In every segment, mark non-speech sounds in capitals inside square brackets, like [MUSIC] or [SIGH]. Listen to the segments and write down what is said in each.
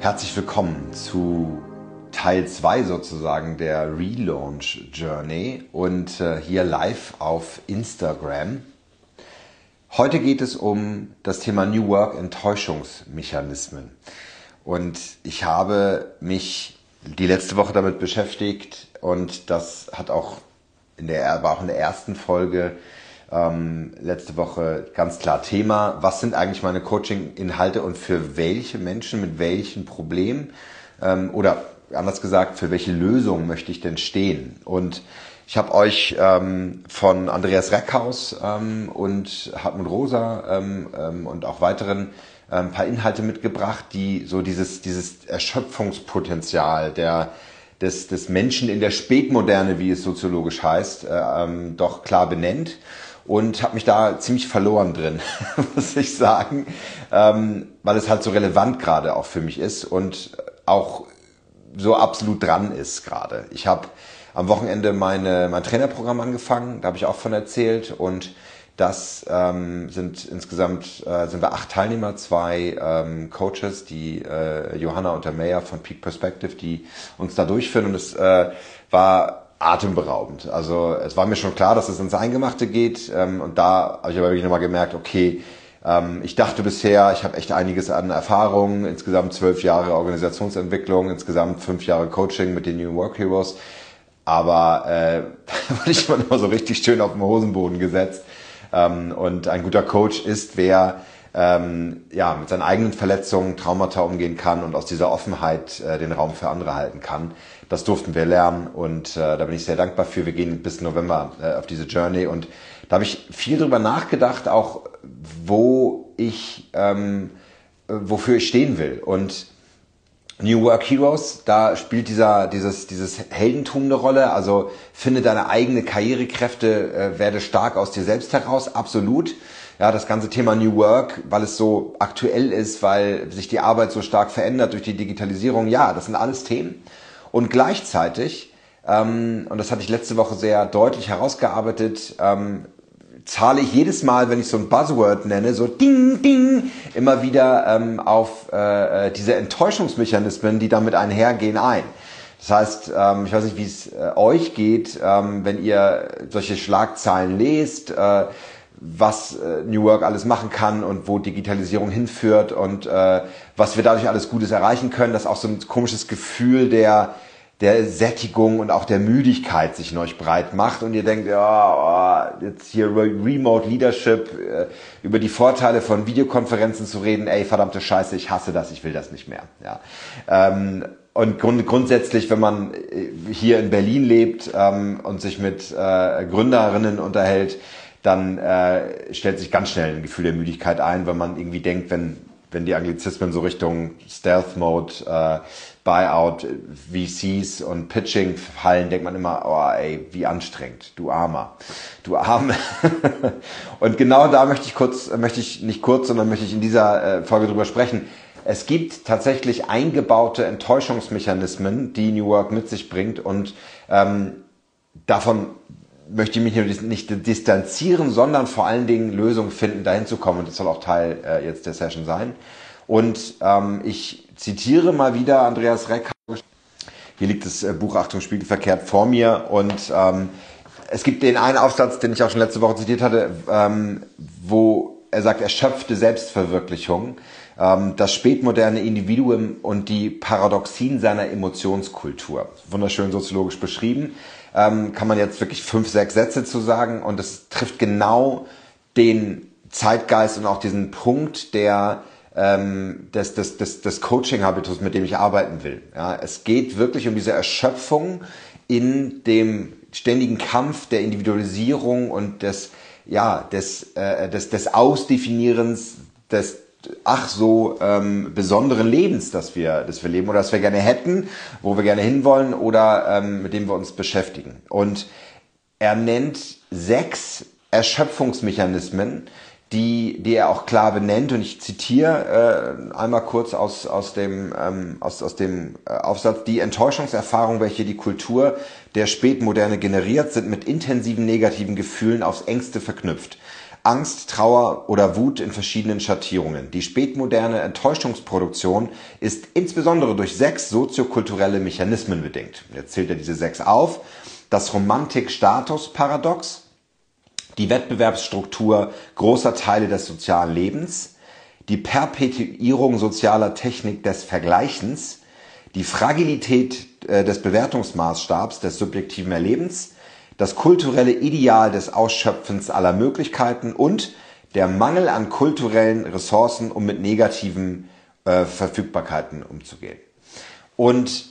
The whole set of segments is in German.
Herzlich willkommen zu Teil 2 sozusagen der Relaunch Journey und äh, hier live auf Instagram. Heute geht es um das Thema New Work Enttäuschungsmechanismen. Und ich habe mich die letzte Woche damit beschäftigt und das hat auch in der, war auch in der ersten Folge ähm, letzte Woche ganz klar Thema. Was sind eigentlich meine Coaching-Inhalte und für welche Menschen mit welchen Problemen ähm, oder anders gesagt, für welche Lösung möchte ich denn stehen? Und ich habe euch ähm, von Andreas Reckhaus ähm, und Hartmut Rosa ähm, ähm, und auch weiteren ein ähm, paar Inhalte mitgebracht, die so dieses, dieses Erschöpfungspotenzial der, des, des Menschen in der Spätmoderne, wie es soziologisch heißt, äh, ähm, doch klar benennt und habe mich da ziemlich verloren drin, [LAUGHS] muss ich sagen, ähm, weil es halt so relevant gerade auch für mich ist und auch so absolut dran ist gerade. Ich habe am Wochenende meine, mein Trainerprogramm angefangen, da habe ich auch von erzählt und das ähm, sind insgesamt äh, sind wir acht Teilnehmer, zwei ähm, Coaches, die äh, Johanna und der Mayer von Peak Perspective, die uns da durchführen und es äh, war atemberaubend. Also es war mir schon klar, dass es ins Eingemachte geht ähm, und da habe ich aber wirklich nochmal gemerkt, okay, ähm, ich dachte bisher, ich habe echt einiges an Erfahrung, insgesamt zwölf Jahre Organisationsentwicklung, insgesamt fünf Jahre Coaching mit den New Work Heroes, aber äh, [LAUGHS] da wurde ich immer so richtig schön auf den Hosenboden gesetzt ähm, und ein guter Coach ist, wer ähm, ja, mit seinen eigenen Verletzungen, Traumata umgehen kann und aus dieser Offenheit äh, den Raum für andere halten kann. Das durften wir lernen und äh, da bin ich sehr dankbar für. Wir gehen bis November äh, auf diese Journey und da habe ich viel drüber nachgedacht, auch wo ich, ähm, äh, wofür ich stehen will. Und New Work Heroes, da spielt dieser, dieses, dieses Heldentum eine Rolle. Also finde deine eigene Karrierekräfte, äh, werde stark aus dir selbst heraus, absolut. Ja, das ganze Thema New Work, weil es so aktuell ist, weil sich die Arbeit so stark verändert durch die Digitalisierung. Ja, das sind alles Themen. Und gleichzeitig, ähm, und das hatte ich letzte Woche sehr deutlich herausgearbeitet, ähm, zahle ich jedes Mal, wenn ich so ein Buzzword nenne, so ding, ding, immer wieder ähm, auf äh, äh diese Enttäuschungsmechanismen, die damit einhergehen, ein. Das heißt, ähm, ich weiß nicht, wie es äh, euch geht, ähm, wenn ihr solche Schlagzeilen lest, äh, was äh, New Work alles machen kann und wo Digitalisierung hinführt und äh, was wir dadurch alles Gutes erreichen können, dass auch so ein komisches Gefühl der der Sättigung und auch der Müdigkeit sich in euch breit macht und ihr denkt, ja, oh, jetzt hier Remote Leadership, äh, über die Vorteile von Videokonferenzen zu reden, ey, verdammte Scheiße, ich hasse das, ich will das nicht mehr. Ja. Ähm, und grund grundsätzlich, wenn man äh, hier in Berlin lebt ähm, und sich mit äh, Gründerinnen unterhält, dann äh, stellt sich ganz schnell ein Gefühl der Müdigkeit ein, weil man irgendwie denkt, wenn, wenn die Anglizismen so Richtung Stealth Mode, äh, Buyout, VCs und Pitching fallen, denkt man immer, oh ey, wie anstrengend, du Armer, du Arme. [LAUGHS] und genau da möchte ich kurz, möchte ich nicht kurz, sondern möchte ich in dieser äh, Folge drüber sprechen. Es gibt tatsächlich eingebaute Enttäuschungsmechanismen, die New Work mit sich bringt und ähm, davon möchte ich mich nicht distanzieren, sondern vor allen Dingen Lösungen finden, dahin zu kommen. Und das soll auch Teil äh, jetzt der Session sein. Und ähm, ich zitiere mal wieder Andreas Reck. Hier liegt das äh, Buch Achtung Spiegelverkehrt vor mir und ähm, es gibt den einen Aufsatz, den ich auch schon letzte Woche zitiert hatte, ähm, wo er sagt, erschöpfte Selbstverwirklichung, ähm, das spätmoderne Individuum und die Paradoxien seiner Emotionskultur. Wunderschön soziologisch beschrieben ähm, kann man jetzt wirklich fünf, sechs Sätze zu sagen und es trifft genau den Zeitgeist und auch diesen Punkt der ähm, des, des, des, des Coaching-Habitus, mit dem ich arbeiten will. Ja, es geht wirklich um diese Erschöpfung in dem ständigen Kampf der Individualisierung und des, ja, des, äh, des, des Ausdefinierens des ach so ähm, besonderen Lebens, das wir, das wir leben oder das wir gerne hätten, wo wir gerne hinwollen oder ähm, mit dem wir uns beschäftigen. Und er nennt sechs Erschöpfungsmechanismen, die, die er auch klar benennt. Und ich zitiere äh, einmal kurz aus, aus dem, ähm, aus, aus dem äh, Aufsatz. Die Enttäuschungserfahrung, welche die Kultur der Spätmoderne generiert, sind mit intensiven negativen Gefühlen aufs engste verknüpft. Angst, Trauer oder Wut in verschiedenen Schattierungen. Die spätmoderne Enttäuschungsproduktion ist insbesondere durch sechs soziokulturelle Mechanismen bedingt. Jetzt zählt er diese sechs auf. Das Romantik-Status-Paradox, die Wettbewerbsstruktur großer Teile des sozialen Lebens, die Perpetuierung sozialer Technik des Vergleichens, die Fragilität äh, des Bewertungsmaßstabs des subjektiven Erlebens, das kulturelle Ideal des Ausschöpfens aller Möglichkeiten und der Mangel an kulturellen Ressourcen, um mit negativen äh, Verfügbarkeiten umzugehen. Und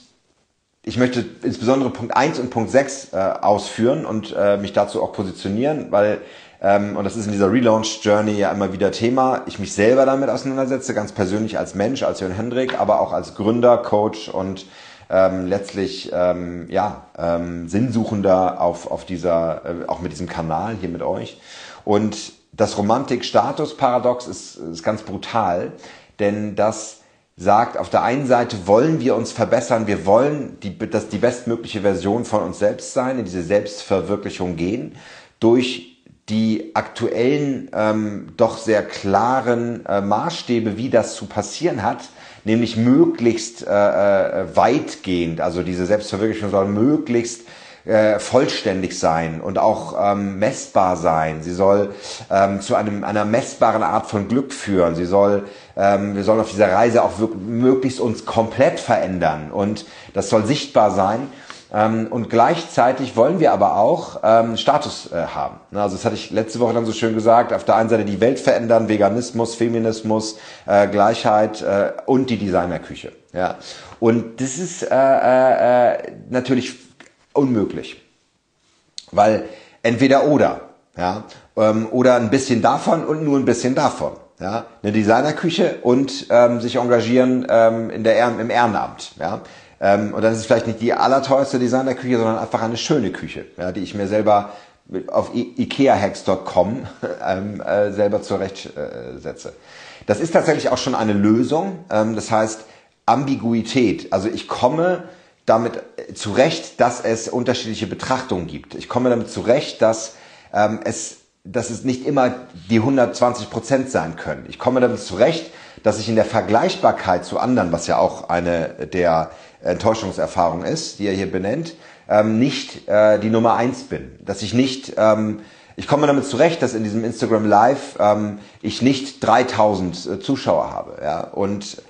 ich möchte insbesondere Punkt 1 und Punkt 6 äh, ausführen und äh, mich dazu auch positionieren, weil, ähm, und das ist in dieser Relaunch Journey ja immer wieder Thema, ich mich selber damit auseinandersetze, ganz persönlich als Mensch, als Jörn Hendrik, aber auch als Gründer, Coach und ähm, letztlich ähm, ja ähm, Sinnsuchender auf auf dieser äh, auch mit diesem Kanal hier mit euch. Und das Romantik-Status-Paradox ist, ist ganz brutal, denn das sagt, auf der einen Seite wollen wir uns verbessern, wir wollen die, das, die bestmögliche Version von uns selbst sein, in diese Selbstverwirklichung gehen, durch die aktuellen, ähm, doch sehr klaren äh, Maßstäbe, wie das zu passieren hat, nämlich möglichst äh, äh, weitgehend, also diese Selbstverwirklichung soll möglichst äh, vollständig sein und auch ähm, messbar sein. Sie soll ähm, zu einem, einer messbaren Art von Glück führen. Sie soll, ähm, wir sollen auf dieser Reise auch möglichst uns komplett verändern und das soll sichtbar sein. Ähm, und gleichzeitig wollen wir aber auch ähm, Status äh, haben. Also das hatte ich letzte Woche dann so schön gesagt. Auf der einen Seite die Welt verändern, Veganismus, Feminismus, äh, Gleichheit äh, und die Designerküche. Ja. Und das ist äh, äh, äh natürlich unmöglich. Weil entweder oder. Ja, ähm, oder ein bisschen davon und nur ein bisschen davon. Ja, eine Designerküche und ähm, sich engagieren ähm, in der, im Ehrenamt. Ja, ähm, und dann ist es vielleicht nicht die allerteuerste Designerküche, sondern einfach eine schöne Küche, ja, die ich mir selber auf ikeahacks.com [LAUGHS] ähm, äh, selber zurechtsetze. Äh, das ist tatsächlich auch schon eine Lösung. Ähm, das heißt Ambiguität. Also ich komme damit äh, zurecht, dass es unterschiedliche Betrachtungen gibt. Ich komme damit zurecht, dass ähm, es dass es nicht immer die 120 Prozent sein können. Ich komme damit zurecht, dass ich in der Vergleichbarkeit zu anderen, was ja auch eine der Enttäuschungserfahrungen ist, die er hier benennt, ähm, nicht äh, die Nummer eins bin. Dass ich nicht, ähm, ich komme damit zurecht, dass in diesem Instagram Live ähm, ich nicht 3000 äh, Zuschauer habe. Ja? Und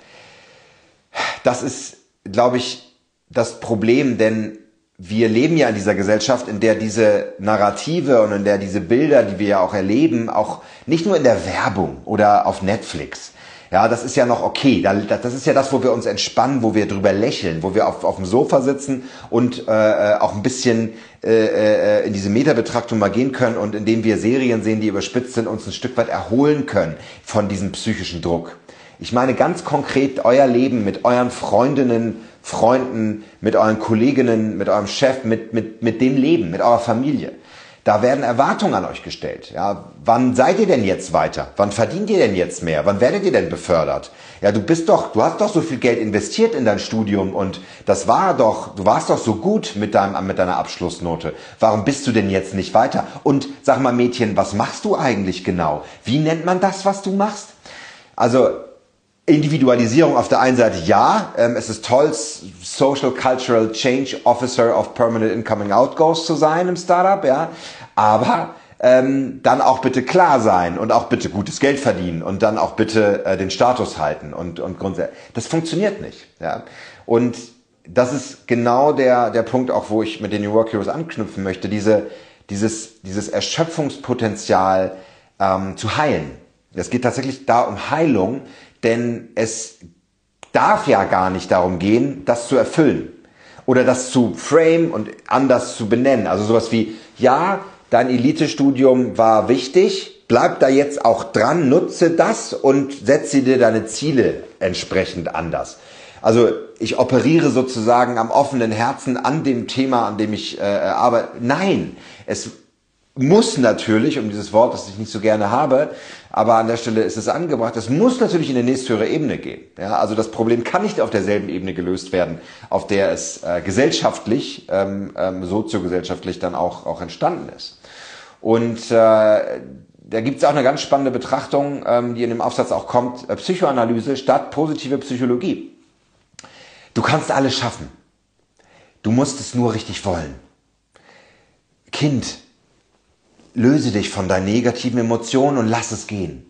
das ist, glaube ich, das Problem, denn wir leben ja in dieser Gesellschaft, in der diese Narrative und in der diese Bilder, die wir ja auch erleben, auch nicht nur in der Werbung oder auf Netflix, ja, das ist ja noch okay. Das ist ja das, wo wir uns entspannen, wo wir drüber lächeln, wo wir auf, auf dem Sofa sitzen und äh, äh auch ein bisschen äh, äh, in diese Metabetrachtung mal gehen können und indem wir Serien sehen, die überspitzt sind, uns ein Stück weit erholen können von diesem psychischen Druck. Ich meine ganz konkret euer Leben mit euren Freundinnen, Freunden, mit euren Kolleginnen, mit eurem Chef, mit, mit, mit dem Leben, mit eurer Familie. Da werden Erwartungen an euch gestellt. Ja, wann seid ihr denn jetzt weiter? Wann verdient ihr denn jetzt mehr? Wann werdet ihr denn befördert? Ja, du bist doch, du hast doch so viel Geld investiert in dein Studium und das war doch, du warst doch so gut mit deinem, mit deiner Abschlussnote. Warum bist du denn jetzt nicht weiter? Und sag mal Mädchen, was machst du eigentlich genau? Wie nennt man das, was du machst? Also, Individualisierung auf der einen Seite ja, ähm, es ist toll, Social Cultural Change Officer of Permanent Incoming Outgoes zu sein im Startup, ja, aber ähm, dann auch bitte klar sein und auch bitte gutes Geld verdienen und dann auch bitte äh, den Status halten und, und grundsätzlich. Das funktioniert nicht. Ja? Und das ist genau der, der Punkt auch, wo ich mit den New Work Heroes anknüpfen möchte, diese, dieses, dieses Erschöpfungspotenzial ähm, zu heilen. Es geht tatsächlich da um Heilung, denn es darf ja gar nicht darum gehen, das zu erfüllen oder das zu frame und anders zu benennen. Also sowas wie, ja, dein Elitestudium war wichtig, bleib da jetzt auch dran, nutze das und setze dir deine Ziele entsprechend anders. Also ich operiere sozusagen am offenen Herzen an dem Thema, an dem ich äh, arbeite. Nein, es muss natürlich, um dieses Wort, das ich nicht so gerne habe, aber an der Stelle ist es angebracht, es muss natürlich in die nächsthöhere Ebene gehen. Ja, also das Problem kann nicht auf derselben Ebene gelöst werden, auf der es äh, gesellschaftlich, ähm, ähm, soziogesellschaftlich dann auch, auch entstanden ist. Und äh, da gibt es auch eine ganz spannende Betrachtung, ähm, die in dem Aufsatz auch kommt, äh, Psychoanalyse statt positive Psychologie. Du kannst alles schaffen. Du musst es nur richtig wollen. Kind, löse dich von deinen negativen Emotionen und lass es gehen.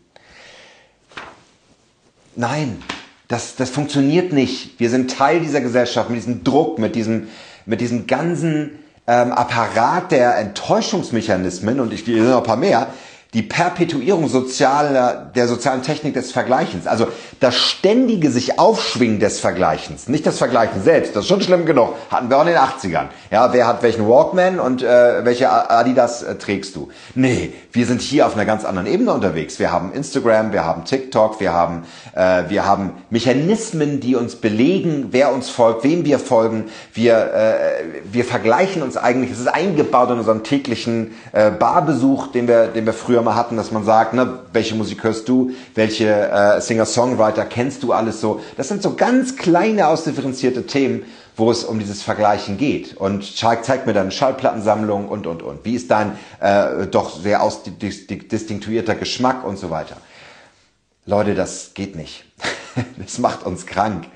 Nein, das, das funktioniert nicht. Wir sind Teil dieser Gesellschaft mit diesem Druck, mit diesem, mit diesem ganzen ähm, Apparat der Enttäuschungsmechanismen und ich gehe noch ein paar mehr, die Perpetuierung sozialer, der sozialen Technik des Vergleichens, also das ständige sich Aufschwingen des Vergleichens, nicht das Vergleichen selbst, das ist schon schlimm genug, hatten wir auch in den 80ern. Ja, wer hat welchen Walkman und äh, welche Adidas äh, trägst du? Nee, wir sind hier auf einer ganz anderen Ebene unterwegs. Wir haben Instagram, wir haben TikTok, wir haben, äh, wir haben Mechanismen, die uns belegen, wer uns folgt, wem wir folgen. Wir, äh, wir vergleichen uns eigentlich, es ist eingebaut in unseren täglichen äh, Barbesuch, den wir, den wir früher früher mal hatten, dass man sagt, ne, welche Musik hörst du, welche äh, Singer-Songwriter kennst du alles so. Das sind so ganz kleine ausdifferenzierte Themen, wo es um dieses Vergleichen geht. Und zeig, zeig mir deine Schallplattensammlung und, und, und. Wie ist dein äh, doch sehr ausdistinktuierter Geschmack und so weiter. Leute, das geht nicht. [LAUGHS] das macht uns krank.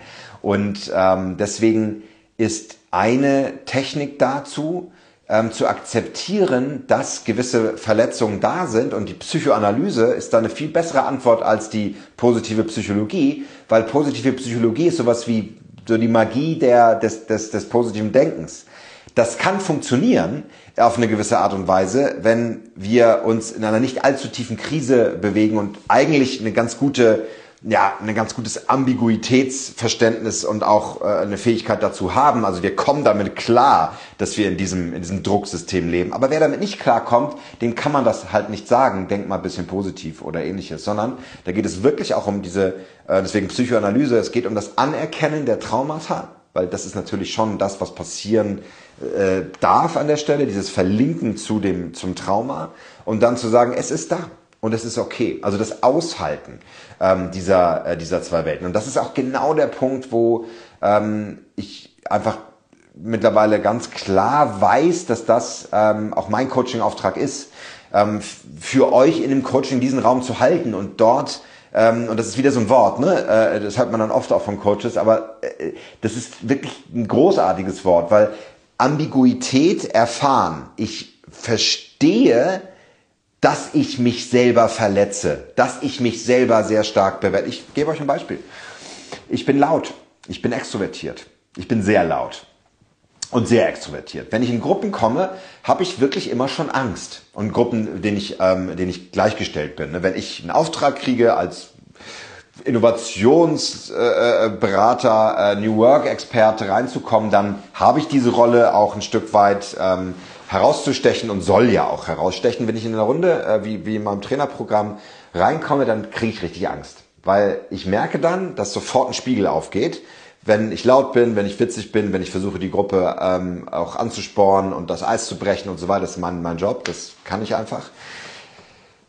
Und ähm, deswegen ist eine Technik dazu, ähm, zu akzeptieren, dass gewisse Verletzungen da sind und die Psychoanalyse ist da eine viel bessere Antwort als die positive Psychologie, weil positive Psychologie ist sowas wie so die Magie der, des, des, des positiven Denkens. Das kann funktionieren auf eine gewisse Art und Weise, wenn wir uns in einer nicht allzu tiefen Krise bewegen und eigentlich eine ganz gute ja, ein ganz gutes Ambiguitätsverständnis und auch äh, eine Fähigkeit dazu haben. Also wir kommen damit klar, dass wir in diesem, in diesem Drucksystem leben. Aber wer damit nicht klarkommt, dem kann man das halt nicht sagen, denk mal ein bisschen positiv oder ähnliches, sondern da geht es wirklich auch um diese, äh, deswegen Psychoanalyse, es geht um das Anerkennen der Traumata, weil das ist natürlich schon das, was passieren äh, darf an der Stelle, dieses Verlinken zu dem, zum Trauma. Und dann zu sagen, es ist da und es ist okay. Also das Aushalten ähm, dieser, äh, dieser zwei Welten. Und das ist auch genau der Punkt, wo ähm, ich einfach mittlerweile ganz klar weiß, dass das ähm, auch mein Coaching-Auftrag ist, ähm, für euch in dem Coaching diesen Raum zu halten und dort ähm, und das ist wieder so ein Wort, ne? Äh, das hört man dann oft auch von Coaches, aber äh, das ist wirklich ein großartiges Wort, weil Ambiguität erfahren. Ich verstehe, dass ich mich selber verletze, dass ich mich selber sehr stark bewerte. Ich gebe euch ein Beispiel. Ich bin laut, ich bin extrovertiert, ich bin sehr laut und sehr extrovertiert. Wenn ich in Gruppen komme, habe ich wirklich immer schon Angst. Und Gruppen, denen ich, ähm, denen ich gleichgestellt bin. Ne? Wenn ich einen Auftrag kriege als Innovationsberater, äh, äh, New Work-Experte reinzukommen, dann habe ich diese Rolle auch ein Stück weit ähm, herauszustechen und soll ja auch herausstechen. Wenn ich in einer Runde, äh, wie, wie in meinem Trainerprogramm, reinkomme, dann kriege ich richtig Angst. Weil ich merke dann, dass sofort ein Spiegel aufgeht. Wenn ich laut bin, wenn ich witzig bin, wenn ich versuche, die Gruppe ähm, auch anzuspornen und das Eis zu brechen und so weiter, das ist mein, mein Job, das kann ich einfach.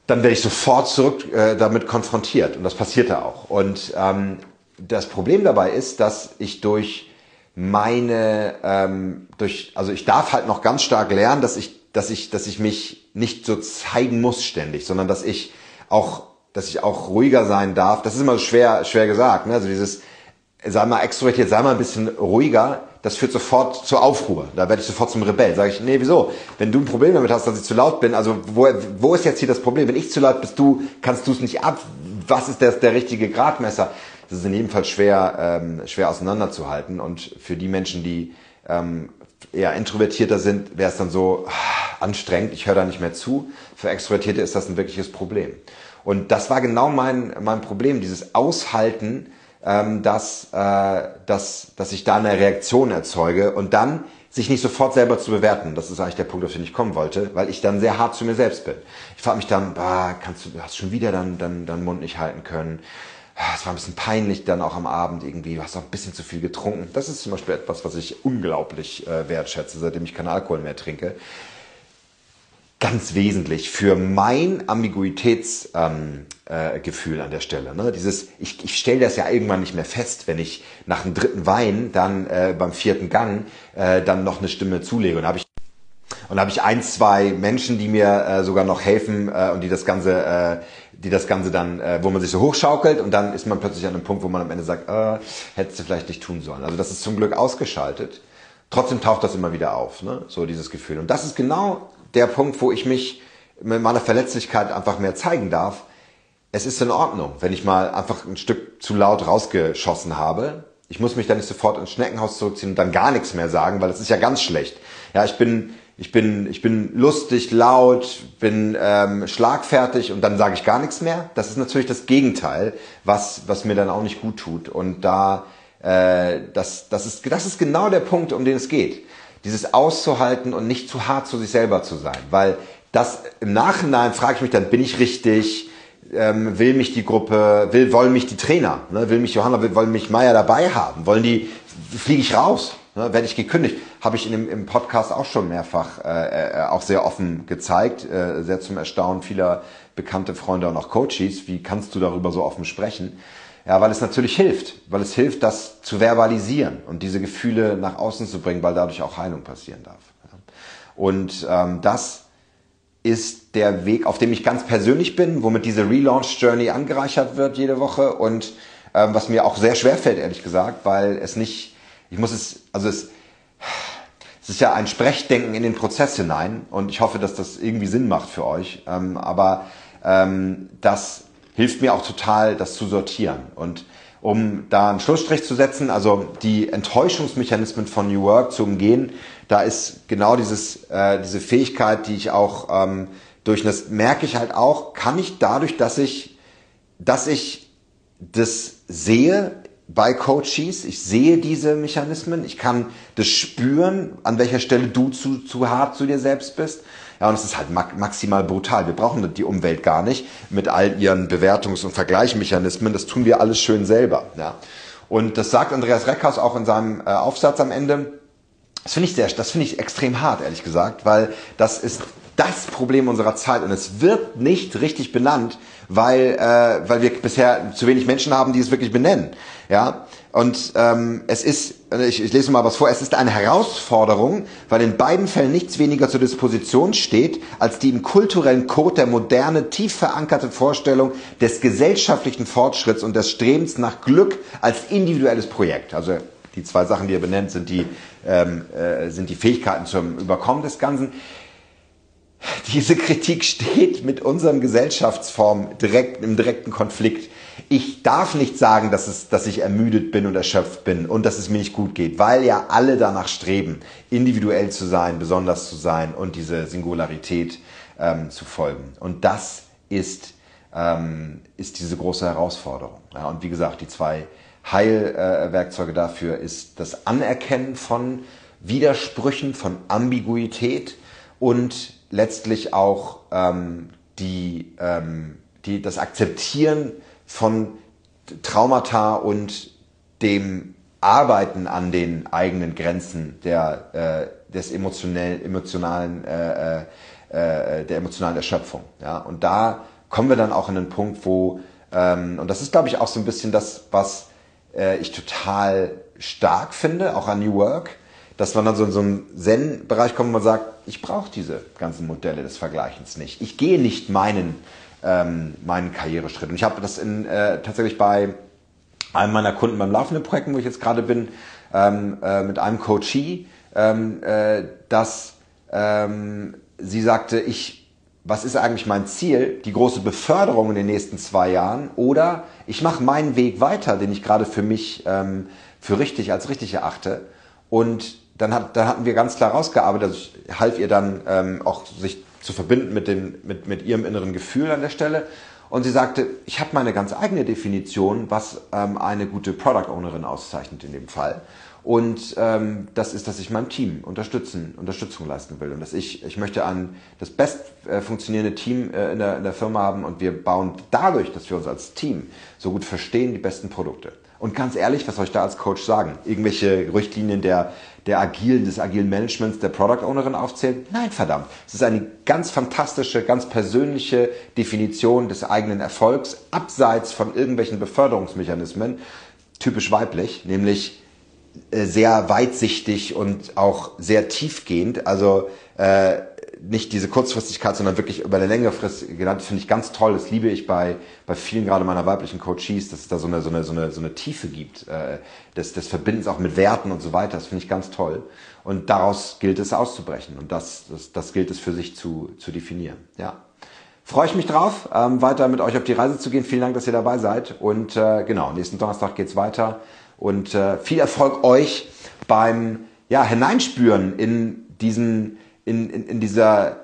Dann werde ich sofort zurück äh, damit konfrontiert und das passierte auch. Und ähm, das Problem dabei ist, dass ich durch meine, ähm, durch, also ich darf halt noch ganz stark lernen, dass ich, dass ich, dass ich mich nicht so zeigen muss ständig, sondern dass ich auch, dass ich auch ruhiger sein darf. Das ist immer schwer, schwer gesagt. Ne? Also dieses, sei mal extrovertiert, sei mal ein bisschen ruhiger, das führt sofort zur Aufruhr. Da werde ich sofort zum Rebell. Sage ich, nee, wieso? Wenn du ein Problem damit hast, dass ich zu laut bin, also wo, wo ist jetzt hier das Problem? Wenn ich zu laut bist, du kannst du es nicht ab. Was ist der, der richtige Gradmesser? Das ist in jedem Fall schwer, ähm, schwer auseinanderzuhalten. Und für die Menschen, die ähm, eher introvertierter sind, wäre es dann so ah, anstrengend, ich höre da nicht mehr zu. Für Extrovertierte ist das ein wirkliches Problem. Und das war genau mein, mein Problem, dieses Aushalten, ähm, dass, äh, dass, dass ich da eine Reaktion erzeuge und dann sich nicht sofort selber zu bewerten. Das ist eigentlich der Punkt, auf den ich kommen wollte, weil ich dann sehr hart zu mir selbst bin. Ich frage mich dann, bah, kannst du, hast schon wieder dann, dann, dann Mund nicht halten können es war ein bisschen peinlich dann auch am Abend irgendwie, du hast auch ein bisschen zu viel getrunken. Das ist zum Beispiel etwas, was ich unglaublich äh, wertschätze, seitdem ich keinen Alkohol mehr trinke. ganz wesentlich für mein Ambiguitätsgefühl ähm, äh, an der Stelle. Ne? Dieses, ich, ich stelle das ja irgendwann nicht mehr fest, wenn ich nach dem dritten Wein dann äh, beim vierten Gang äh, dann noch eine Stimme zulege. Und habe und habe ich ein, zwei Menschen, die mir äh, sogar noch helfen äh, und die das Ganze, äh, die das Ganze dann, äh, wo man sich so hochschaukelt und dann ist man plötzlich an einem Punkt, wo man am Ende sagt, äh, hättest du vielleicht nicht tun sollen. Also das ist zum Glück ausgeschaltet. Trotzdem taucht das immer wieder auf, ne? so dieses Gefühl. Und das ist genau der Punkt, wo ich mich mit meiner Verletzlichkeit einfach mehr zeigen darf. Es ist in Ordnung, wenn ich mal einfach ein Stück zu laut rausgeschossen habe. Ich muss mich dann nicht sofort ins Schneckenhaus zurückziehen und dann gar nichts mehr sagen, weil das ist ja ganz schlecht. Ja, ich bin, ich bin, ich bin lustig, laut, bin ähm, schlagfertig und dann sage ich gar nichts mehr. Das ist natürlich das Gegenteil, was, was mir dann auch nicht gut tut. Und da, äh, das, das, ist, das ist genau der Punkt, um den es geht dieses auszuhalten und nicht zu hart zu sich selber zu sein. Weil das im Nachhinein frage ich mich dann, bin ich richtig? Ähm, will mich die Gruppe, will, wollen mich die Trainer, ne? will mich Johanna, will, wollen mich Meier dabei haben, wollen die, fliege ich raus, ne? werde ich gekündigt. Habe ich in dem, im Podcast auch schon mehrfach äh, äh, auch sehr offen gezeigt, äh, sehr zum Erstaunen vieler bekannte Freunde und auch Coaches. Wie kannst du darüber so offen sprechen? Ja, weil es natürlich hilft, weil es hilft, das zu verbalisieren und diese Gefühle nach außen zu bringen, weil dadurch auch Heilung passieren darf. Und ähm, das ist der Weg, auf dem ich ganz persönlich bin, womit diese Relaunch Journey angereichert wird jede Woche und ähm, was mir auch sehr schwer fällt, ehrlich gesagt, weil es nicht, ich muss es, also es, es ist ja ein Sprechdenken in den Prozess hinein und ich hoffe, dass das irgendwie Sinn macht für euch. Ähm, aber ähm, das hilft mir auch total, das zu sortieren. Und um da einen Schlussstrich zu setzen, also die Enttäuschungsmechanismen von New Work zu umgehen, da ist genau dieses, äh, diese Fähigkeit, die ich auch ähm, durch das merke ich halt auch, kann ich dadurch, dass ich, dass ich das sehe bei Coaches, ich sehe diese Mechanismen, ich kann das spüren, an welcher Stelle du zu, zu hart zu dir selbst bist ja, und es ist halt maximal brutal. Wir brauchen die Umwelt gar nicht mit all ihren Bewertungs- und Vergleichsmechanismen. Das tun wir alles schön selber. Ja. Und das sagt Andreas Reckhaus auch in seinem äh, Aufsatz am Ende. Das finde ich sehr, das finde ich extrem hart, ehrlich gesagt, weil das ist das Problem unserer Zeit und es wird nicht richtig benannt, weil, äh, weil wir bisher zu wenig Menschen haben, die es wirklich benennen. Ja, und ähm, es ist, ich, ich lese mal was vor, es ist eine Herausforderung, weil in beiden Fällen nichts weniger zur Disposition steht, als die im kulturellen Code der Moderne tief verankerte Vorstellung des gesellschaftlichen Fortschritts und des Strebens nach Glück als individuelles Projekt. Also die zwei Sachen, die er benennt, sind die, ähm, äh, sind die Fähigkeiten zum Überkommen des Ganzen [LAUGHS] diese Kritik steht mit unserem Gesellschaftsform direkt im direkten Konflikt. Ich darf nicht sagen, dass, es, dass ich ermüdet bin und erschöpft bin und dass es mir nicht gut geht, weil ja alle danach streben, individuell zu sein, besonders zu sein und diese Singularität ähm, zu folgen. Und das ist, ähm, ist diese große Herausforderung. Ja, und wie gesagt, die zwei Heilwerkzeuge äh, dafür ist das Anerkennen von Widersprüchen, von Ambiguität und letztlich auch ähm, die, ähm, die, das Akzeptieren von Traumata und dem Arbeiten an den eigenen Grenzen der, äh, des emotionell, emotionalen, äh, äh, äh, der emotionalen Erschöpfung. Ja? Und da kommen wir dann auch in den Punkt, wo, ähm, und das ist, glaube ich, auch so ein bisschen das, was äh, ich total stark finde, auch an New Work, dass man dann so in so einen Zen-Bereich kommt, wo man sagt, ich brauche diese ganzen Modelle des Vergleichens nicht. Ich gehe nicht meinen, ähm, meinen Karriereschritt. Und ich habe das in, äh, tatsächlich bei einem meiner Kunden beim laufenden Projekt, wo ich jetzt gerade bin, ähm, äh, mit einem Coachee, ähm, äh, dass ähm, sie sagte, ich, was ist eigentlich mein Ziel? Die große Beförderung in den nächsten zwei Jahren oder ich mache meinen Weg weiter, den ich gerade für mich ähm, für richtig als richtig erachte und dann, hat, dann hatten wir ganz klar rausgearbeitet, also ich half ihr dann ähm, auch sich zu verbinden mit, dem, mit, mit ihrem inneren Gefühl an der Stelle. Und sie sagte, ich habe meine ganz eigene Definition, was ähm, eine gute Product Ownerin auszeichnet in dem Fall. Und ähm, das ist, dass ich meinem Team unterstützen, Unterstützung leisten will. Und dass ich, ich möchte ein, das best äh, funktionierende Team äh, in, der, in der Firma haben und wir bauen dadurch, dass wir uns als Team so gut verstehen, die besten Produkte. Und ganz ehrlich, was soll ich da als Coach sagen? Irgendwelche Richtlinien der, der agilen, des agilen Managements, der Product Ownerin aufzählen? Nein, verdammt. Es ist eine ganz fantastische, ganz persönliche Definition des eigenen Erfolgs, abseits von irgendwelchen Beförderungsmechanismen, typisch weiblich, nämlich äh, sehr weitsichtig und auch sehr tiefgehend. Also äh, nicht diese Kurzfristigkeit, sondern wirklich über eine längere Frist genannt, finde ich ganz toll. Das liebe ich bei, bei vielen gerade meiner weiblichen Coaches, dass es da so eine, so eine, so eine, so eine Tiefe gibt, äh, des, des Verbindens auch mit Werten und so weiter. Das finde ich ganz toll. Und daraus gilt es auszubrechen. Und das, das, das gilt es für sich zu, zu definieren. Ja. Freue ich mich drauf, ähm, weiter mit euch auf die Reise zu gehen. Vielen Dank, dass ihr dabei seid. Und äh, genau, nächsten Donnerstag geht's weiter. Und äh, viel Erfolg euch beim ja, Hineinspüren in diesen in, in, in dieser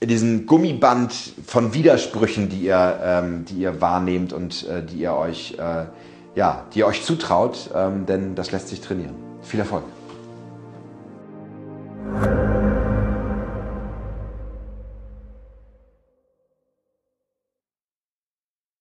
in diesem Gummiband von Widersprüchen, die ihr, ähm, die ihr wahrnehmt und äh, die ihr euch, äh, ja, die ihr euch zutraut, ähm, denn das lässt sich trainieren. Viel Erfolg.